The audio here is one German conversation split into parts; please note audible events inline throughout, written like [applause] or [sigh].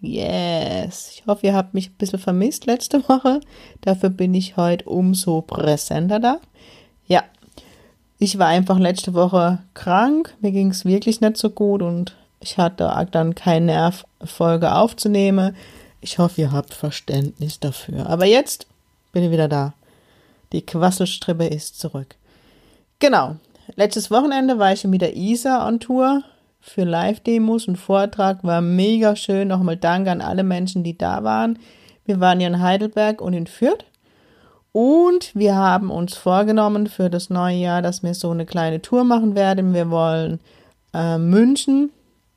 Yes. Ich hoffe, ihr habt mich ein bisschen vermisst letzte [laughs] Woche. Dafür bin ich heute umso präsenter da. Ja, ich war einfach letzte Woche krank. Mir ging es wirklich nicht so gut und ich hatte dann keinen Nerv, Folge aufzunehmen. Ich hoffe, ihr habt Verständnis dafür. Aber jetzt bin ich wieder da. Die Quasselstrippe ist zurück. Genau. Letztes Wochenende war ich mit der Isa on Tour für Live-Demos und Vortrag. War mega schön. Nochmal Danke an alle Menschen, die da waren. Wir waren ja in Heidelberg und in Fürth. Und wir haben uns vorgenommen für das neue Jahr, dass wir so eine kleine Tour machen werden. Wir wollen äh, München,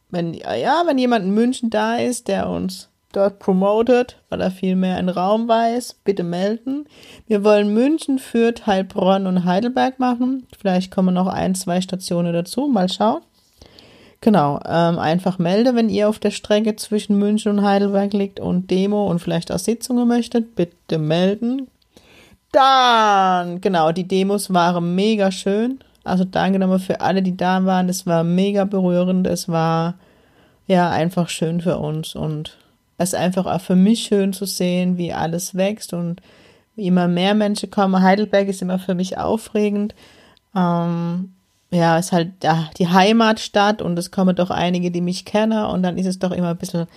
wenn, ja, wenn jemand in München da ist, der uns dort promotet, weil er viel mehr in Raum weiß, bitte melden. Wir wollen München, Fürth, Heilbronn und Heidelberg machen. Vielleicht kommen noch ein, zwei Stationen dazu. Mal schauen. Genau, ähm, einfach melde, wenn ihr auf der Strecke zwischen München und Heidelberg liegt und Demo und vielleicht auch Sitzungen möchtet, bitte melden. Dann, genau, die Demos waren mega schön. Also danke nochmal für alle, die da waren. Es war mega berührend. Es war ja einfach schön für uns und es ist einfach auch für mich schön zu sehen, wie alles wächst und wie immer mehr Menschen kommen. Heidelberg ist immer für mich aufregend. Ähm, ja, ist halt ja, die Heimatstadt und es kommen doch einige, die mich kennen und dann ist es doch immer ein bisschen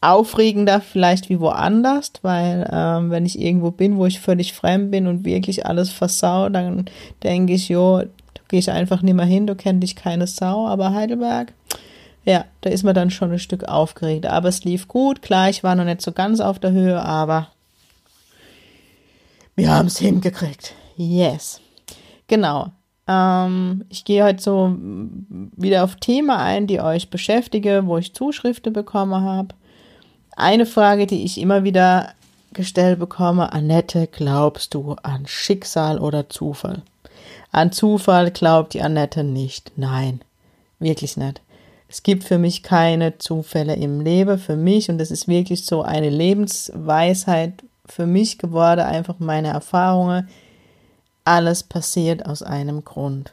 aufregender vielleicht wie woanders, weil ähm, wenn ich irgendwo bin, wo ich völlig fremd bin und wirklich alles versau, dann denke ich, jo, gehe ich einfach nicht mehr hin, du kennst dich keine Sau, aber Heidelberg, ja, da ist man dann schon ein Stück aufgeregt. Aber es lief gut, klar, ich war noch nicht so ganz auf der Höhe, aber wir haben es hingekriegt. Yes. Genau. Ähm, ich gehe heute so wieder auf Themen ein, die euch beschäftige, wo ich Zuschriften bekommen habe. Eine Frage, die ich immer wieder gestellt bekomme, Annette, glaubst du an Schicksal oder Zufall? An Zufall glaubt die Annette nicht. Nein, wirklich nicht. Es gibt für mich keine Zufälle im Leben, für mich, und das ist wirklich so eine Lebensweisheit für mich geworden, einfach meine Erfahrungen. Alles passiert aus einem Grund.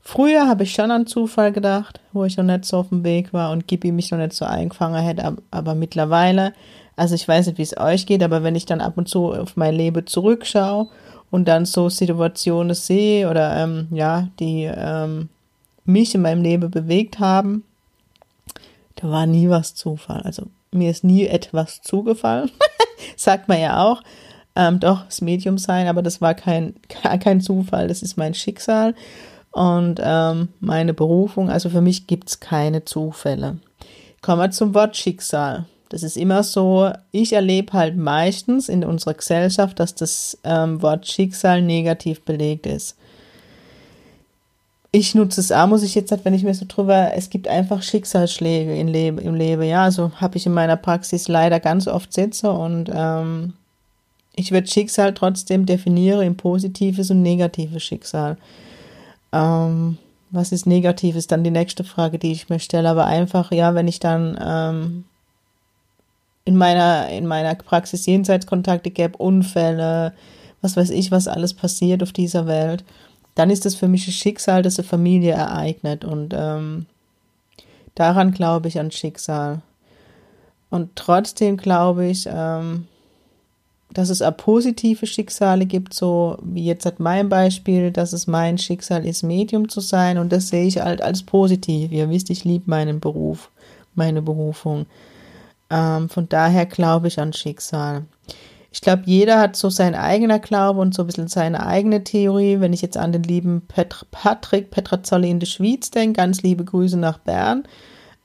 Früher habe ich schon an Zufall gedacht, wo ich noch nicht so auf dem Weg war und Gibi mich noch nicht so eingefangen hätte, aber mittlerweile, also ich weiß nicht, wie es euch geht, aber wenn ich dann ab und zu auf mein Leben zurückschaue und dann so Situationen sehe oder ähm, ja, die ähm, mich in meinem Leben bewegt haben, da war nie was Zufall. Also mir ist nie etwas zugefallen, [laughs] sagt man ja auch. Ähm, doch, das Medium sein, aber das war kein, [laughs] kein Zufall, das ist mein Schicksal und ähm, meine Berufung. Also für mich gibt es keine Zufälle. Kommen wir zum Wort Schicksal. Das ist immer so, ich erlebe halt meistens in unserer Gesellschaft, dass das ähm, Wort Schicksal negativ belegt ist. Ich nutze es auch, muss ich jetzt, wenn ich mir so drüber, es gibt einfach Schicksalsschläge im Leben, im Leben ja, also habe ich in meiner Praxis leider ganz oft sitze und ähm, ich würde Schicksal trotzdem definieren in positives und negatives Schicksal. Ähm, was ist negativ, ist dann die nächste Frage, die ich mir stelle. Aber einfach, ja, wenn ich dann ähm, in meiner, in meiner Praxis Jenseitskontakte gäbe, Unfälle, was weiß ich, was alles passiert auf dieser Welt, dann ist das für mich ein Schicksal, das eine Familie ereignet. Und ähm, daran glaube ich an Schicksal. Und trotzdem glaube ich, ähm, dass es auch positive Schicksale gibt, so wie jetzt hat mein Beispiel, dass es mein Schicksal ist, Medium zu sein und das sehe ich halt als positiv. Ihr wisst, ich liebe meinen Beruf, meine Berufung. Ähm, von daher glaube ich an Schicksal. Ich glaube, jeder hat so sein eigener Glaube und so ein bisschen seine eigene Theorie. Wenn ich jetzt an den lieben Petr Patrick Petrazzoli in der Schweiz denke, ganz liebe Grüße nach Bern,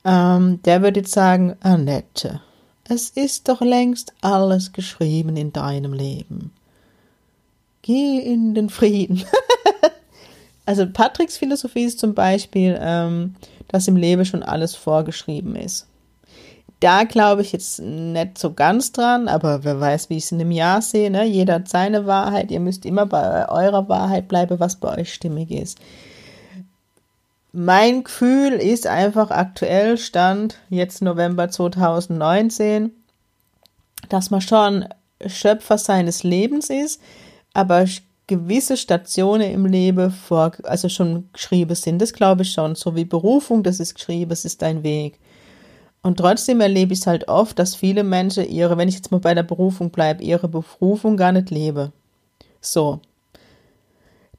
ähm, der würde jetzt sagen, Annette, es ist doch längst alles geschrieben in deinem Leben. Geh in den Frieden. [laughs] also Patricks Philosophie ist zum Beispiel, ähm, dass im Leben schon alles vorgeschrieben ist. Da glaube ich jetzt nicht so ganz dran, aber wer weiß, wie ich es in einem Jahr sehe. Ne? Jeder hat seine Wahrheit. Ihr müsst immer bei eurer Wahrheit bleiben, was bei euch stimmig ist. Mein Gefühl ist einfach aktuell Stand jetzt November 2019, dass man schon Schöpfer seines Lebens ist, aber gewisse Stationen im Leben vor, also schon geschrieben sind. Das glaube ich schon. So wie Berufung, das ist geschrieben, es ist dein Weg. Und trotzdem erlebe ich es halt oft, dass viele Menschen ihre, wenn ich jetzt mal bei der Berufung bleibe, ihre Berufung gar nicht lebe. So.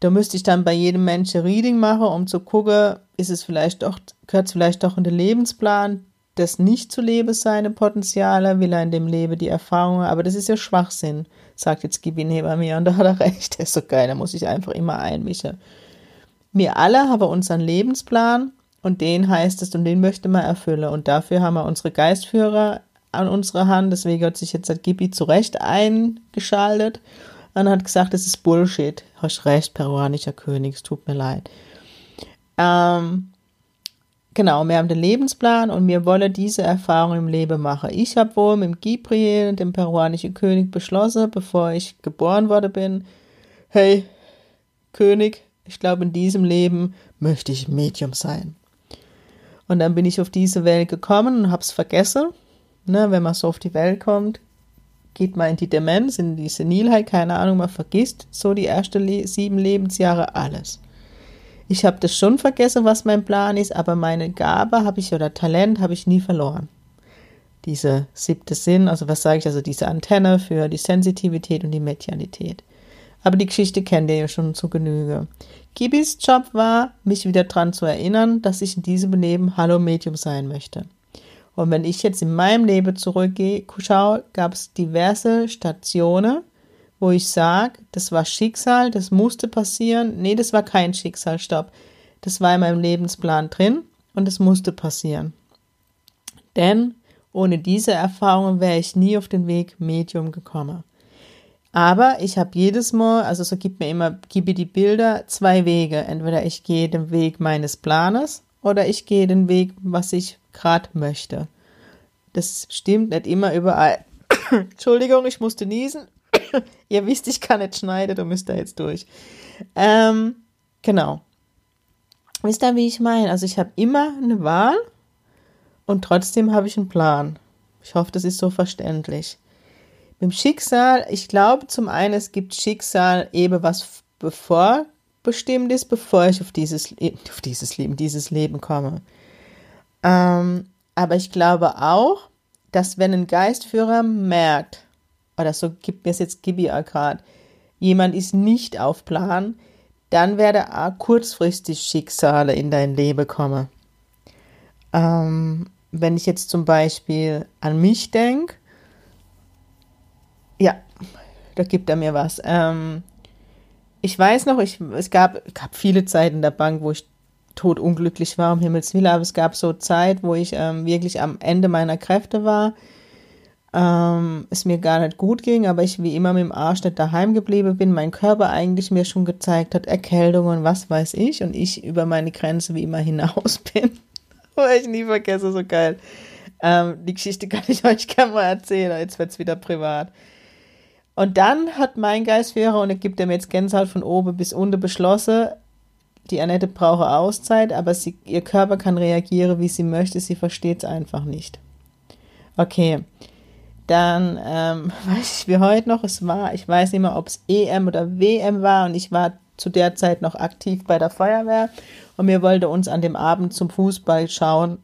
Da müsste ich dann bei jedem Menschen Reading machen, um zu gucken, ist es vielleicht doch, gehört es vielleicht doch in den Lebensplan, das nicht zu leben, seine Potenziale, will er in dem Leben die Erfahrungen, aber das ist ja Schwachsinn, sagt jetzt Gibi neben mir und da hat er recht, [laughs] der ist so geil, da muss ich einfach immer einmischen. Wir alle haben unseren Lebensplan und den heißt es und den möchte man erfüllen und dafür haben wir unsere Geistführer an unserer Hand, deswegen hat sich jetzt Gibi zu Recht eingeschaltet und hat gesagt, das ist Bullshit. Hast recht, peruanischer König, es tut mir leid. Ähm, Genau, wir haben den Lebensplan und wir wollen diese Erfahrung im Leben machen. Ich habe wohl mit Gabriel, dem peruanischen König, beschlossen, bevor ich geboren worden bin, hey, König, ich glaube, in diesem Leben möchte ich Medium sein. Und dann bin ich auf diese Welt gekommen und habe es vergessen. Ne, wenn man so auf die Welt kommt, geht man in die Demenz, in die Senilheit, keine Ahnung, man vergisst so die ersten Le sieben Lebensjahre alles ich habe das schon vergessen, was mein Plan ist, aber meine Gabe habe ich oder Talent habe ich nie verloren. Diese siebte Sinn, also was sage ich, also diese Antenne für die Sensitivität und die Medialität. Aber die Geschichte kennt ihr ja schon zu Genüge. Gibis Job war, mich wieder daran zu erinnern, dass ich in diesem Leben Hallo Medium sein möchte. Und wenn ich jetzt in meinem Leben zurückgehe, schaue, gab es diverse Stationen, wo ich sage, das war Schicksal, das musste passieren. Nee, das war kein Schicksal, stopp. Das war in meinem Lebensplan drin und es musste passieren. Denn ohne diese Erfahrung wäre ich nie auf den Weg Medium gekommen. Aber ich habe jedes Mal, also so gibt mir immer, gebe die Bilder zwei Wege. Entweder ich gehe den Weg meines Planes oder ich gehe den Weg, was ich gerade möchte. Das stimmt nicht immer überall. [coughs] Entschuldigung, ich musste niesen. [coughs] Ihr wisst, ich kann nicht schneiden, du müsst da jetzt durch. Ähm, genau. Wisst ihr, wie ich meine? Also ich habe immer eine Wahl und trotzdem habe ich einen Plan. Ich hoffe, das ist so verständlich. Mit dem Schicksal, ich glaube zum einen, es gibt Schicksal eben was bevorbestimmt ist, bevor ich auf dieses, auf dieses Leben, dieses Leben komme. Ähm, aber ich glaube auch, dass wenn ein Geistführer merkt, oder so gibt mir es jetzt Gibi gerade, jemand ist nicht auf Plan, dann werde auch kurzfristig Schicksale in dein Leben kommen. Ähm, wenn ich jetzt zum Beispiel an mich denke, ja, da gibt er mir was. Ähm, ich weiß noch, ich, es gab, gab viele Zeiten in der Bank, wo ich totunglücklich war, um Himmels Willen, aber es gab so Zeit, wo ich ähm, wirklich am Ende meiner Kräfte war ähm, es mir gar nicht gut ging, aber ich wie immer mit dem Arsch nicht daheim geblieben bin, mein Körper eigentlich mir schon gezeigt hat, Erkältungen, was weiß ich, und ich über meine Grenze wie immer hinaus [laughs] bin. Weil ich nie vergesse, so geil. Ähm, die Geschichte kann ich euch gerne mal erzählen, jetzt wird es wieder privat. Und dann hat mein Geistführer, und er gibt ihm jetzt Gänsehaut von oben bis unten beschlossen, die Annette brauche Auszeit, aber sie, ihr Körper kann reagieren, wie sie möchte, sie versteht es einfach nicht. Okay, dann ähm, [laughs] weiß ich wie heute noch, es war, ich weiß nicht mehr, ob es EM oder WM war und ich war zu der Zeit noch aktiv bei der Feuerwehr und wir wollten uns an dem Abend zum Fußball schauen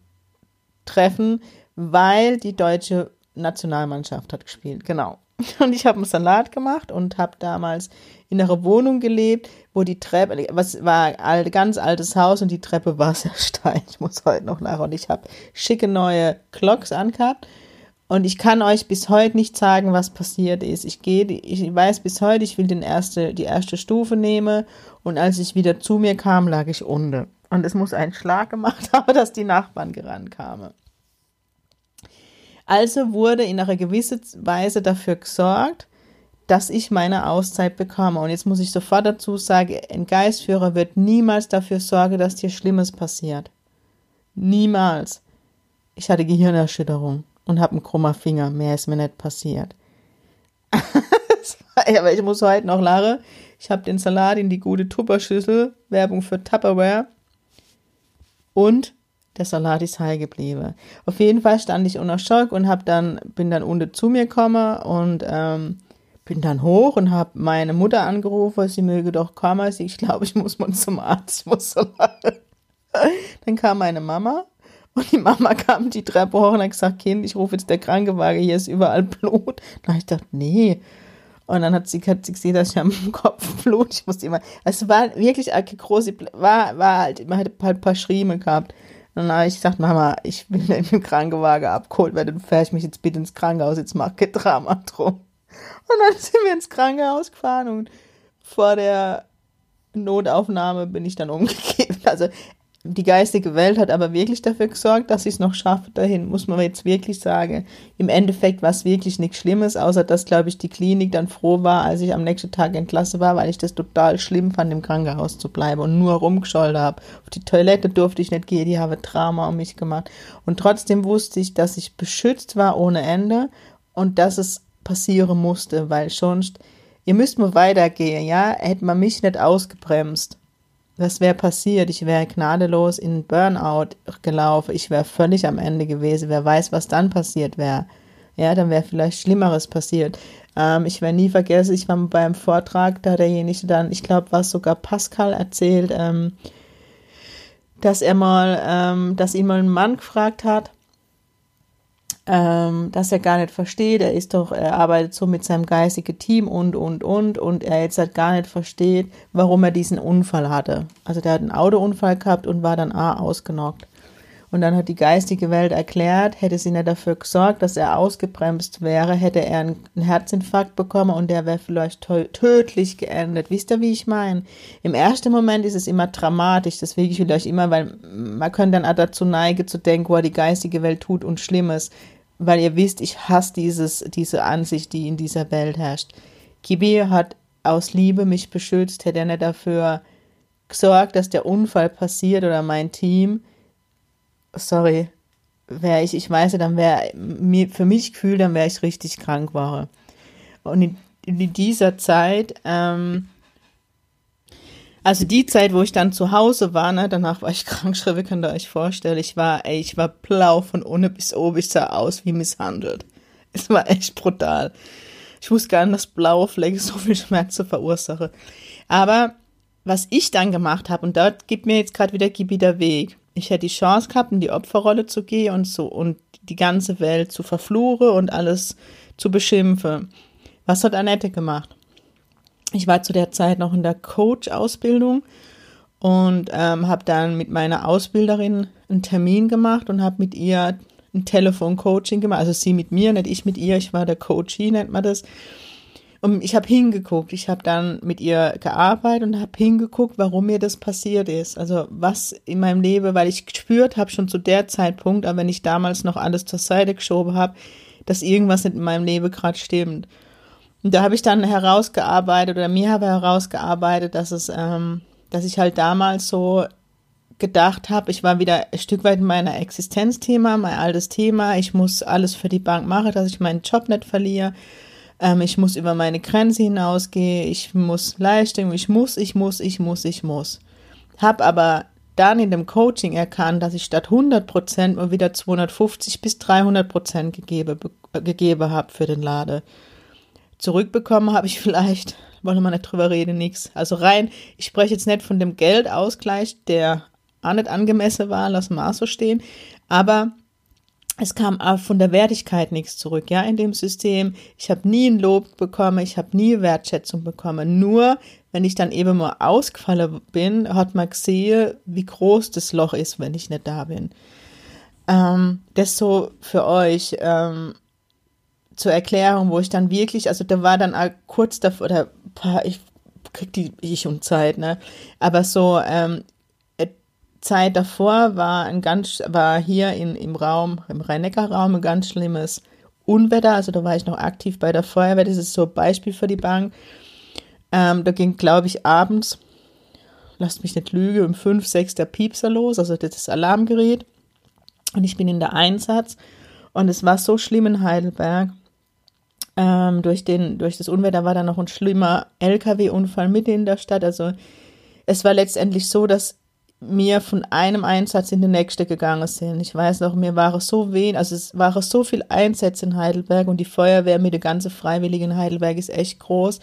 treffen, weil die deutsche Nationalmannschaft hat gespielt. Genau. [laughs] Und ich habe einen Salat gemacht und habe damals in einer Wohnung gelebt, wo die Treppe, was war ein ganz altes Haus und die Treppe war [laughs] sehr steil. Ich muss heute noch nach und ich habe schicke neue Clocks angehabt und ich kann euch bis heute nicht sagen, was passiert ist. Ich gehe, ich weiß bis heute, ich will den erste, die erste Stufe nehmen. Und als ich wieder zu mir kam, lag ich unten. Und es muss einen Schlag gemacht haben, [laughs] dass die Nachbarn gerannt kamen. Also wurde in einer gewissen Weise dafür gesorgt, dass ich meine Auszeit bekomme. Und jetzt muss ich sofort dazu sagen, ein Geistführer wird niemals dafür sorgen, dass dir Schlimmes passiert. Niemals. Ich hatte Gehirnerschütterung und habe einen krummer Finger. Mehr ist mir nicht passiert. [laughs] Aber ich muss heute noch lachen. Ich habe den Salat in die gute Tupperschüssel, Werbung für Tupperware. Und der Salat ist heil geblieben. Auf jeden Fall stand ich unter Schock und hab dann, bin dann unten zu mir gekommen und ähm, bin dann hoch und habe meine Mutter angerufen, sie möge doch kommen. Ich glaube, ich muss mal zum Arzt. Muss [laughs] Dann kam meine Mama und die Mama kam die Treppe hoch und hat gesagt, Kind, ich rufe jetzt der Krankenwagen, hier ist überall Blut. Habe ich gedacht, nee. Und dann hat sie, hat sie gesehen, dass ich am [laughs] Kopf Blut, ich musste immer, es war wirklich eine große, war, war halt, man hat halt ein paar Schrieme gehabt. Dann habe ich gesagt, Mama, ich will in den Krankenwagen abgeholt werden, dann fähre ich mich jetzt bitte ins Krankenhaus, jetzt mach kein Drama drum. Und dann [laughs] sind wir ins Krankenhaus gefahren und vor der Notaufnahme bin ich dann umgekehrt. Also die geistige Welt hat aber wirklich dafür gesorgt, dass ich es noch schaffe dahin, muss man jetzt wirklich sagen. Im Endeffekt war es wirklich nichts Schlimmes, außer dass, glaube ich, die Klinik dann froh war, als ich am nächsten Tag entlassen war, weil ich das total schlimm fand, im Krankenhaus zu bleiben und nur rumgescholten habe. Auf die Toilette durfte ich nicht gehen, die habe Drama um mich gemacht. Und trotzdem wusste ich, dass ich beschützt war ohne Ende und dass es passieren musste, weil sonst, ihr müsst mal weitergehen, ja, hätte man mich nicht ausgebremst was wäre passiert? Ich wäre gnadenlos in Burnout gelaufen. Ich wäre völlig am Ende gewesen. Wer weiß, was dann passiert wäre. Ja, dann wäre vielleicht Schlimmeres passiert. Ähm, ich werde nie vergessen, ich war beim Vortrag, da derjenige dann, ich glaube, was sogar Pascal erzählt, ähm, dass er mal, ähm, dass ihn mal ein Mann gefragt hat, ähm, dass er gar nicht versteht. Er ist doch, er arbeitet so mit seinem geistigen Team und, und, und, und er jetzt halt gar nicht versteht, warum er diesen Unfall hatte. Also der hat einen Autounfall gehabt und war dann A, ausgenockt. Und dann hat die geistige Welt erklärt, hätte sie nicht dafür gesorgt, dass er ausgebremst wäre, hätte er einen Herzinfarkt bekommen und der wäre vielleicht tödlich geendet. Wisst ihr, wie ich meine? Im ersten Moment ist es immer dramatisch, deswegen will ich euch immer, weil man könnte dann auch dazu neigen zu denken, wo die geistige Welt tut und Schlimmes weil ihr wisst, ich hasse dieses, diese Ansicht, die in dieser Welt herrscht. Kibi hat aus Liebe mich beschützt, hätte er nicht dafür gesorgt, dass der Unfall passiert oder mein Team. Sorry, wäre ich, ich weiß, dann wäre mir für mich gefühlt, dann wäre ich richtig krank war. Und in, in dieser Zeit ähm, also die Zeit, wo ich dann zu Hause war, ne, danach war ich [laughs] krankgeschrieben, könnt ihr euch vorstellen. Ich war, ey, ich war blau von ohne bis oben, ich sah aus wie misshandelt. [laughs] Es war echt brutal. Ich wusste gar nicht, dass blaue Flecke [laughs] so viel Schmerzen verursache. Aber was ich dann gemacht habe, und dort gibt mir jetzt gerade wieder Gibi der Weg. Ich hätte die Chance gehabt, in die Opferrolle zu gehen und so und die ganze Welt zu verfluchen und alles zu beschimpfen. Was hat Annette gemacht? Ich war zu der Zeit noch in der Coach-Ausbildung und ähm, habe dann mit meiner Ausbilderin einen Termin gemacht und habe mit ihr ein Telefon-Coaching gemacht. Also sie mit mir, nicht ich mit ihr. Ich war der Coachie, nennt man das. Und ich habe hingeguckt. Ich habe dann mit ihr gearbeitet und habe hingeguckt, warum mir das passiert ist. Also was in meinem Leben, weil ich gespürt habe schon zu der Zeitpunkt, aber wenn ich damals noch alles zur Seite geschoben habe, dass irgendwas nicht in meinem Leben gerade stimmt. Und da habe ich dann herausgearbeitet oder mir habe herausgearbeitet, dass es, ähm, dass ich halt damals so gedacht habe, ich war wieder ein Stück weit in meiner Existenzthema, mein altes Thema. Ich muss alles für die Bank machen, dass ich meinen Job nicht verliere. Ähm, ich muss über meine Grenze hinausgehen. Ich muss Leistung. Ich muss, ich muss, ich muss, ich muss. Hab aber dann in dem Coaching erkannt, dass ich statt 100 Prozent nur wieder 250 bis 300 Prozent gegeben, gegeben habe für den Lade zurückbekommen habe ich [laughs] vielleicht, wollen wir nicht drüber reden, nichts. Also rein, ich spreche jetzt nicht von dem Geldausgleich, der auch nicht angemessen war, lassen wir auch so stehen, aber es kam auch von der Wertigkeit nichts zurück, ja, in dem System. Ich habe nie ein Lob bekommen, ich habe nie Wertschätzung bekommen. Nur, wenn ich dann eben mal ausgefallen bin, hat man gesehen, wie groß das Loch ist, wenn ich nicht da bin. Ähm, das so für euch. Ähm, zur Erklärung, wo ich dann wirklich, also da war dann kurz davor, oder ich krieg die ich um Zeit, ne? Aber so ähm, äh, Zeit davor war ein ganz, war hier in, im Raum, im Rhein-Neckar-Raum ein ganz schlimmes Unwetter. Also da war ich noch aktiv bei der Feuerwehr. Das ist so ein Beispiel für die Bank. Ähm, da ging, glaube ich, abends, lasst mich nicht lügen, um fünf, sechs der Piepser los, also das Alarmgerät. Und ich bin in der Einsatz Und es war so schlimm in Heidelberg. Ähm, durch, den, durch das Unwetter war da noch ein schlimmer LKW-Unfall mitten in der Stadt. Also es war letztendlich so, dass mir von einem Einsatz in den nächsten gegangen sind. Ich weiß noch, mir waren so wenig, also es waren so viel Einsätze in Heidelberg und die Feuerwehr mit der ganzen Freiwilligen in Heidelberg ist echt groß.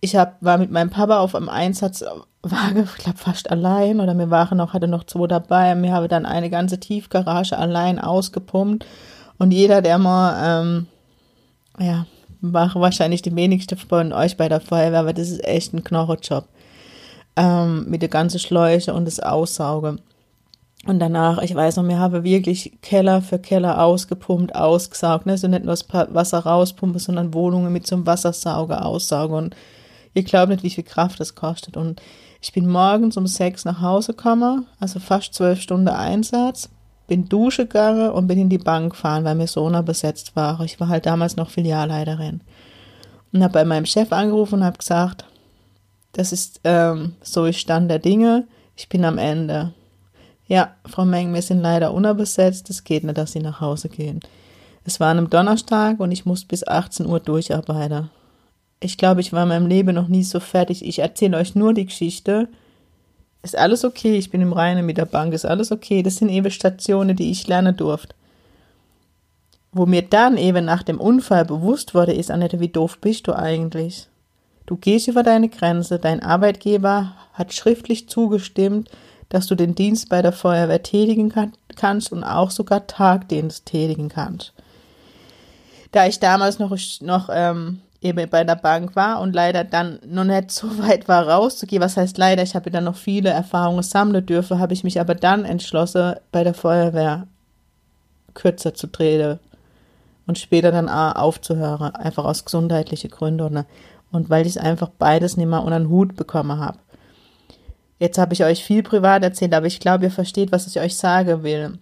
Ich hab, war mit meinem Papa auf einem Einsatz, war, ich glaube, fast allein oder wir waren noch, hatte noch zwei dabei. Wir haben dann eine ganze Tiefgarage allein ausgepumpt und jeder, der mal, ähm, ja, war wahrscheinlich die wenigste von euch bei der Feuerwehr, aber das ist echt ein Knochenjob ähm, mit der ganzen Schläuche und das Aussaugen. Und danach, ich weiß noch, wir haben wirklich Keller für Keller ausgepumpt, ausgesaugt. Ne? Also nicht nur das Wasser rauspumpen, sondern Wohnungen mit so einem Wassersauger aussaugen. Und ihr glaubt nicht, wie viel Kraft das kostet. Und ich bin morgens um sechs nach Hause gekommen, also fast zwölf Stunden Einsatz, bin Dusche gegangen und bin in die Bank gefahren, weil mir Sona besetzt war. Ich war halt damals noch Filialleiterin. Und habe bei meinem Chef angerufen und habe gesagt, das ist ähm, so ist Stand der Dinge. Ich bin am Ende. Ja, Frau Meng, wir sind leider unterbesetzt. Es geht nicht, dass Sie nach Hause gehen. Es war an einem Donnerstag und ich musste bis 18 Uhr durcharbeiten. Ich glaube, ich war in meinem Leben noch nie so fertig. Ich erzähle euch nur die Geschichte. Ist alles okay? Ich bin im Reinen mit der Bank. Ist alles okay? Das sind eben Stationen, die ich lernen durfte. Wo mir dann eben nach dem Unfall bewusst wurde, ist, Annette, wie doof bist du eigentlich? Du gehst über deine Grenze, dein Arbeitgeber hat schriftlich zugestimmt, dass du den Dienst bei der Feuerwehr tätigen kann, kannst und auch sogar Tagdienst tätigen kannst. Da ich damals noch, noch ähm, eben bei der Bank war und leider dann noch nicht so [laughs] weit war rauszugehen, was heißt leider, ich habe dann noch viele Erfahrungen sammeln dürfen, habe ich mich aber dann entschlossen, bei der Feuerwehr kürzer zu treten und später dann aufzuhören, einfach aus gesundheitlichen Gründen und weil ich einfach beides nicht mehr unter den Hut bekommen habe. Jetzt habe ich euch viel privat erzählt, aber ich glaube, ihr versteht, was ich euch sagen will.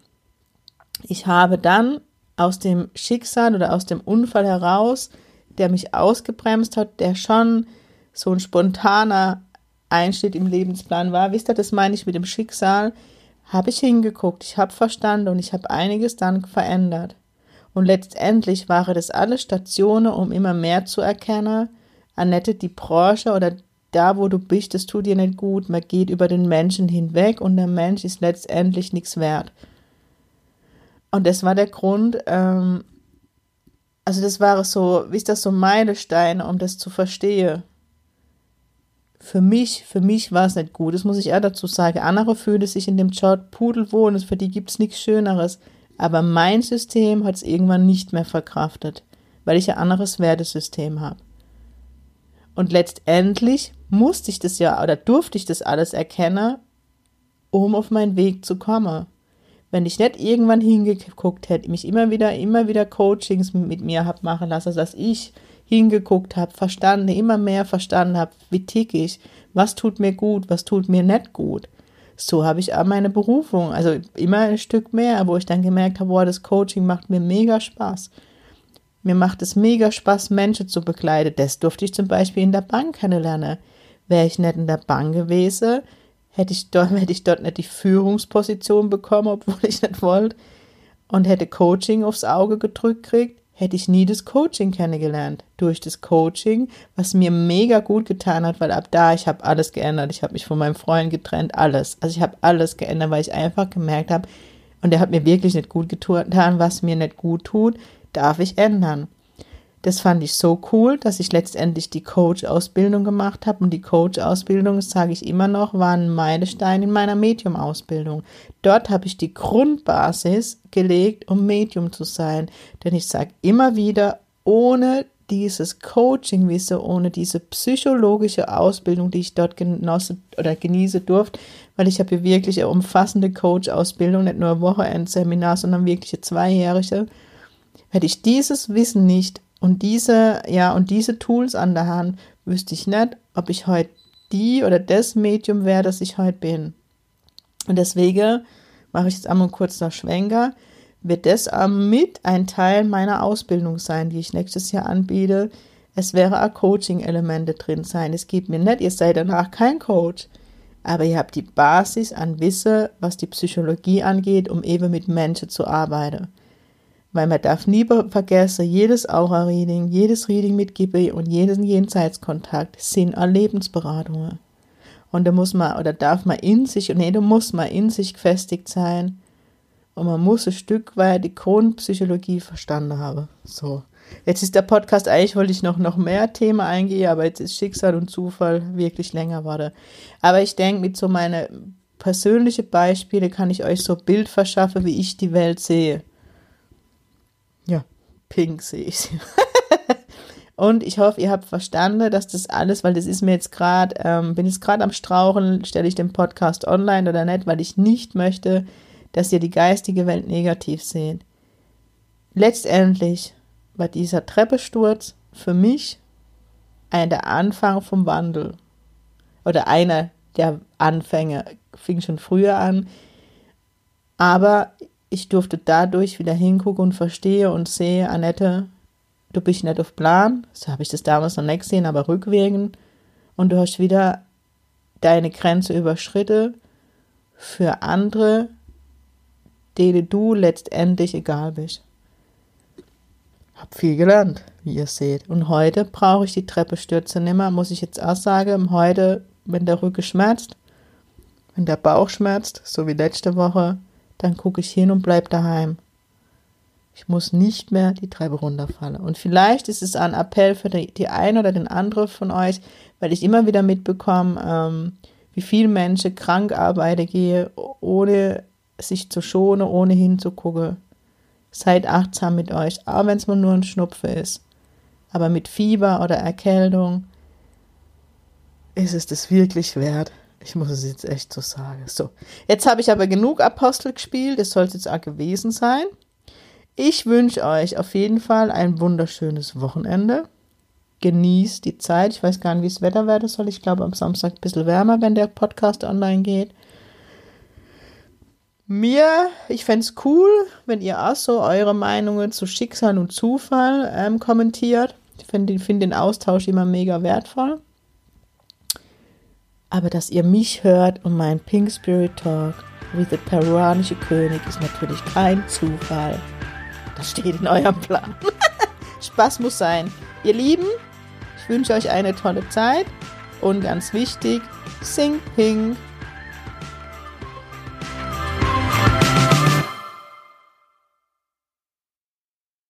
Ich habe dann aus dem Schicksal oder aus dem Unfall heraus, der mich ausgebremst hat, der schon so ein spontaner Einschnitt im Lebensplan war, wisst ihr, das meine ich mit dem Schicksal, habe ich hingeguckt, ich habe verstanden und ich habe einiges dann verändert. Und letztendlich waren das alle Stationen, um immer mehr zu erkennen, Annette, die Branche oder da, wo du bist, das tut dir nicht gut. Man geht über den Menschen hinweg und der Mensch ist letztendlich nichts wert. Und das war der Grund, ähm, also das war so, wie ist das so Meilensteine, um das zu verstehen. Für mich, für mich war es nicht gut. Das muss ich eher dazu sagen. Andere fühlen sich in dem Job pudelwohl und für die gibt es nichts Schöneres. Aber mein System hat es irgendwann nicht mehr verkraftet, weil ich ein anderes Wertesystem habe. Und letztendlich musste ich das ja oder durfte ich das alles erkennen, um auf meinen Weg zu kommen. Wenn ich nicht irgendwann hingeguckt hätte, mich immer wieder, immer wieder Coachings mit mir habe machen lassen, dass ich hingeguckt habe, verstanden, immer mehr verstanden habe, wie tick ich, was tut mir gut, was tut mir nicht gut. So habe ich auch meine Berufung, also immer ein Stück mehr, wo ich dann gemerkt habe, boah, das Coaching macht mir mega Spaß. Mir macht es mega Spaß, Menschen zu begleiten. Das durfte ich zum Beispiel in der Bank kennenlernen. Wäre ich nicht in der Bank gewesen, hätte ich dort, [laughs] hätte ich dort nicht die Führungsposition bekommen, obwohl ich nicht wollte, und hätte Coaching aufs Auge gedrückt kriegt, hätte ich nie das Coaching kennengelernt. Durch das Coaching, was mir mega gut getan hat, weil ab da, ich habe alles geändert. Ich habe mich von meinem Freund getrennt, alles. Also ich habe alles geändert, weil ich einfach gemerkt habe, und der hat mir wirklich nicht gut getan, was mir nicht gut tut darf ich ändern. Das fand ich so cool, dass ich letztendlich die Coach-Ausbildung gemacht habe. Und die Coach-Ausbildung, das sage ich immer noch, war ein Meilenstein in meiner Medium-Ausbildung. Dort habe ich die Grundbasis gelegt, um Medium zu sein. Denn ich sage immer wieder, ohne dieses Coaching-Wissen, ohne diese psychologische Ausbildung, die ich dort genosse oder genieße durfte, weil ich habe hier wirklich eine umfassende Coach-Ausbildung, nicht nur ein Wochenendseminar, sondern wirklich eine zweijährige Hätte ich dieses Wissen nicht und diese, ja, und diese Tools an der Hand, wüsste ich nicht, ob ich heute die oder das Medium wäre, das ich heute bin. Und deswegen mache ich jetzt einmal kurz noch Schwenker, wird das mit ein Teil meiner Ausbildung sein, die ich nächstes Jahr anbiete. Es wäre auch Coaching-Elemente drin sein. Es geht mir nicht, ihr seid danach kein Coach, aber ihr habt die Basis an Wissen, was die Psychologie angeht, um eben mit Menschen zu arbeiten. Weil man darf nie vergessen, jedes Aura-Reading, jedes Reading mit Gibi und jedes Jenseitskontakt sind Lebensberatungen. Und da muss man oder darf man in sich, nee, da muss man in sich gefestigt sein. Und man muss ein Stück weit die Grundpsychologie verstanden haben. So. Jetzt ist der Podcast, eigentlich wollte ich noch, noch mehr Themen eingehen, aber jetzt ist Schicksal und Zufall wirklich länger wurde. Aber ich denke, mit so meinen persönlichen Beispielen kann ich euch so ein Bild verschaffen, wie ich die Welt sehe. Ja, pink sehe ich sie. [laughs] Und ich hoffe, ihr habt verstanden, dass das alles, weil das ist mir jetzt gerade, ähm, bin jetzt gerade am Strauchen, stelle ich den Podcast online oder nicht, weil ich nicht möchte, dass ihr die geistige Welt negativ seht. Letztendlich war dieser Treppesturz für mich ein der Anfang vom Wandel. Oder einer der Anfänge. Fing schon früher an. Aber ich durfte dadurch wieder hingucken und verstehe und sehe, Annette, du bist nicht auf Plan. So habe ich das damals noch nicht gesehen, aber rückwirkend. Und du hast wieder deine Grenze überschritten für andere, denen du letztendlich egal bist. Hab viel gelernt, wie ihr seht. Und heute brauche ich die Treppe stürzen nimmer, muss ich jetzt auch sagen. Heute, wenn der Rücken schmerzt, wenn der Bauch schmerzt, so wie letzte Woche, dann gucke ich hin und bleib daheim. Ich muss nicht mehr die Treppe runterfallen. Und vielleicht ist es ein Appell für die, die eine oder den anderen von euch, weil ich immer wieder mitbekomme, ähm, wie viele Menschen krank arbeiten gehen, ohne sich zu schonen, ohne hinzugucken. Seid achtsam mit euch, auch wenn es nur ein Schnupfe ist. Aber mit Fieber oder Erkältung ist es das wirklich wert. Ich muss es jetzt echt so sagen. So, jetzt habe ich aber genug Apostel gespielt. Das soll es jetzt auch gewesen sein. Ich wünsche euch auf jeden Fall ein wunderschönes Wochenende. Genießt die Zeit. Ich weiß gar nicht, wie das Wetter werden soll. Ich glaube, am Samstag ein bisschen wärmer, wenn der Podcast online geht. Mir, ich fände es cool, wenn ihr auch so eure Meinungen zu Schicksal und Zufall ähm, kommentiert. Ich finde find den Austausch immer mega wertvoll. Aber dass ihr mich hört und mein Pink Spirit Talk wie der peruanische König ist natürlich kein Zufall. Das steht in eurem Plan. [laughs] Spaß muss sein. Ihr Lieben, ich wünsche euch eine tolle Zeit und ganz wichtig, sing pink.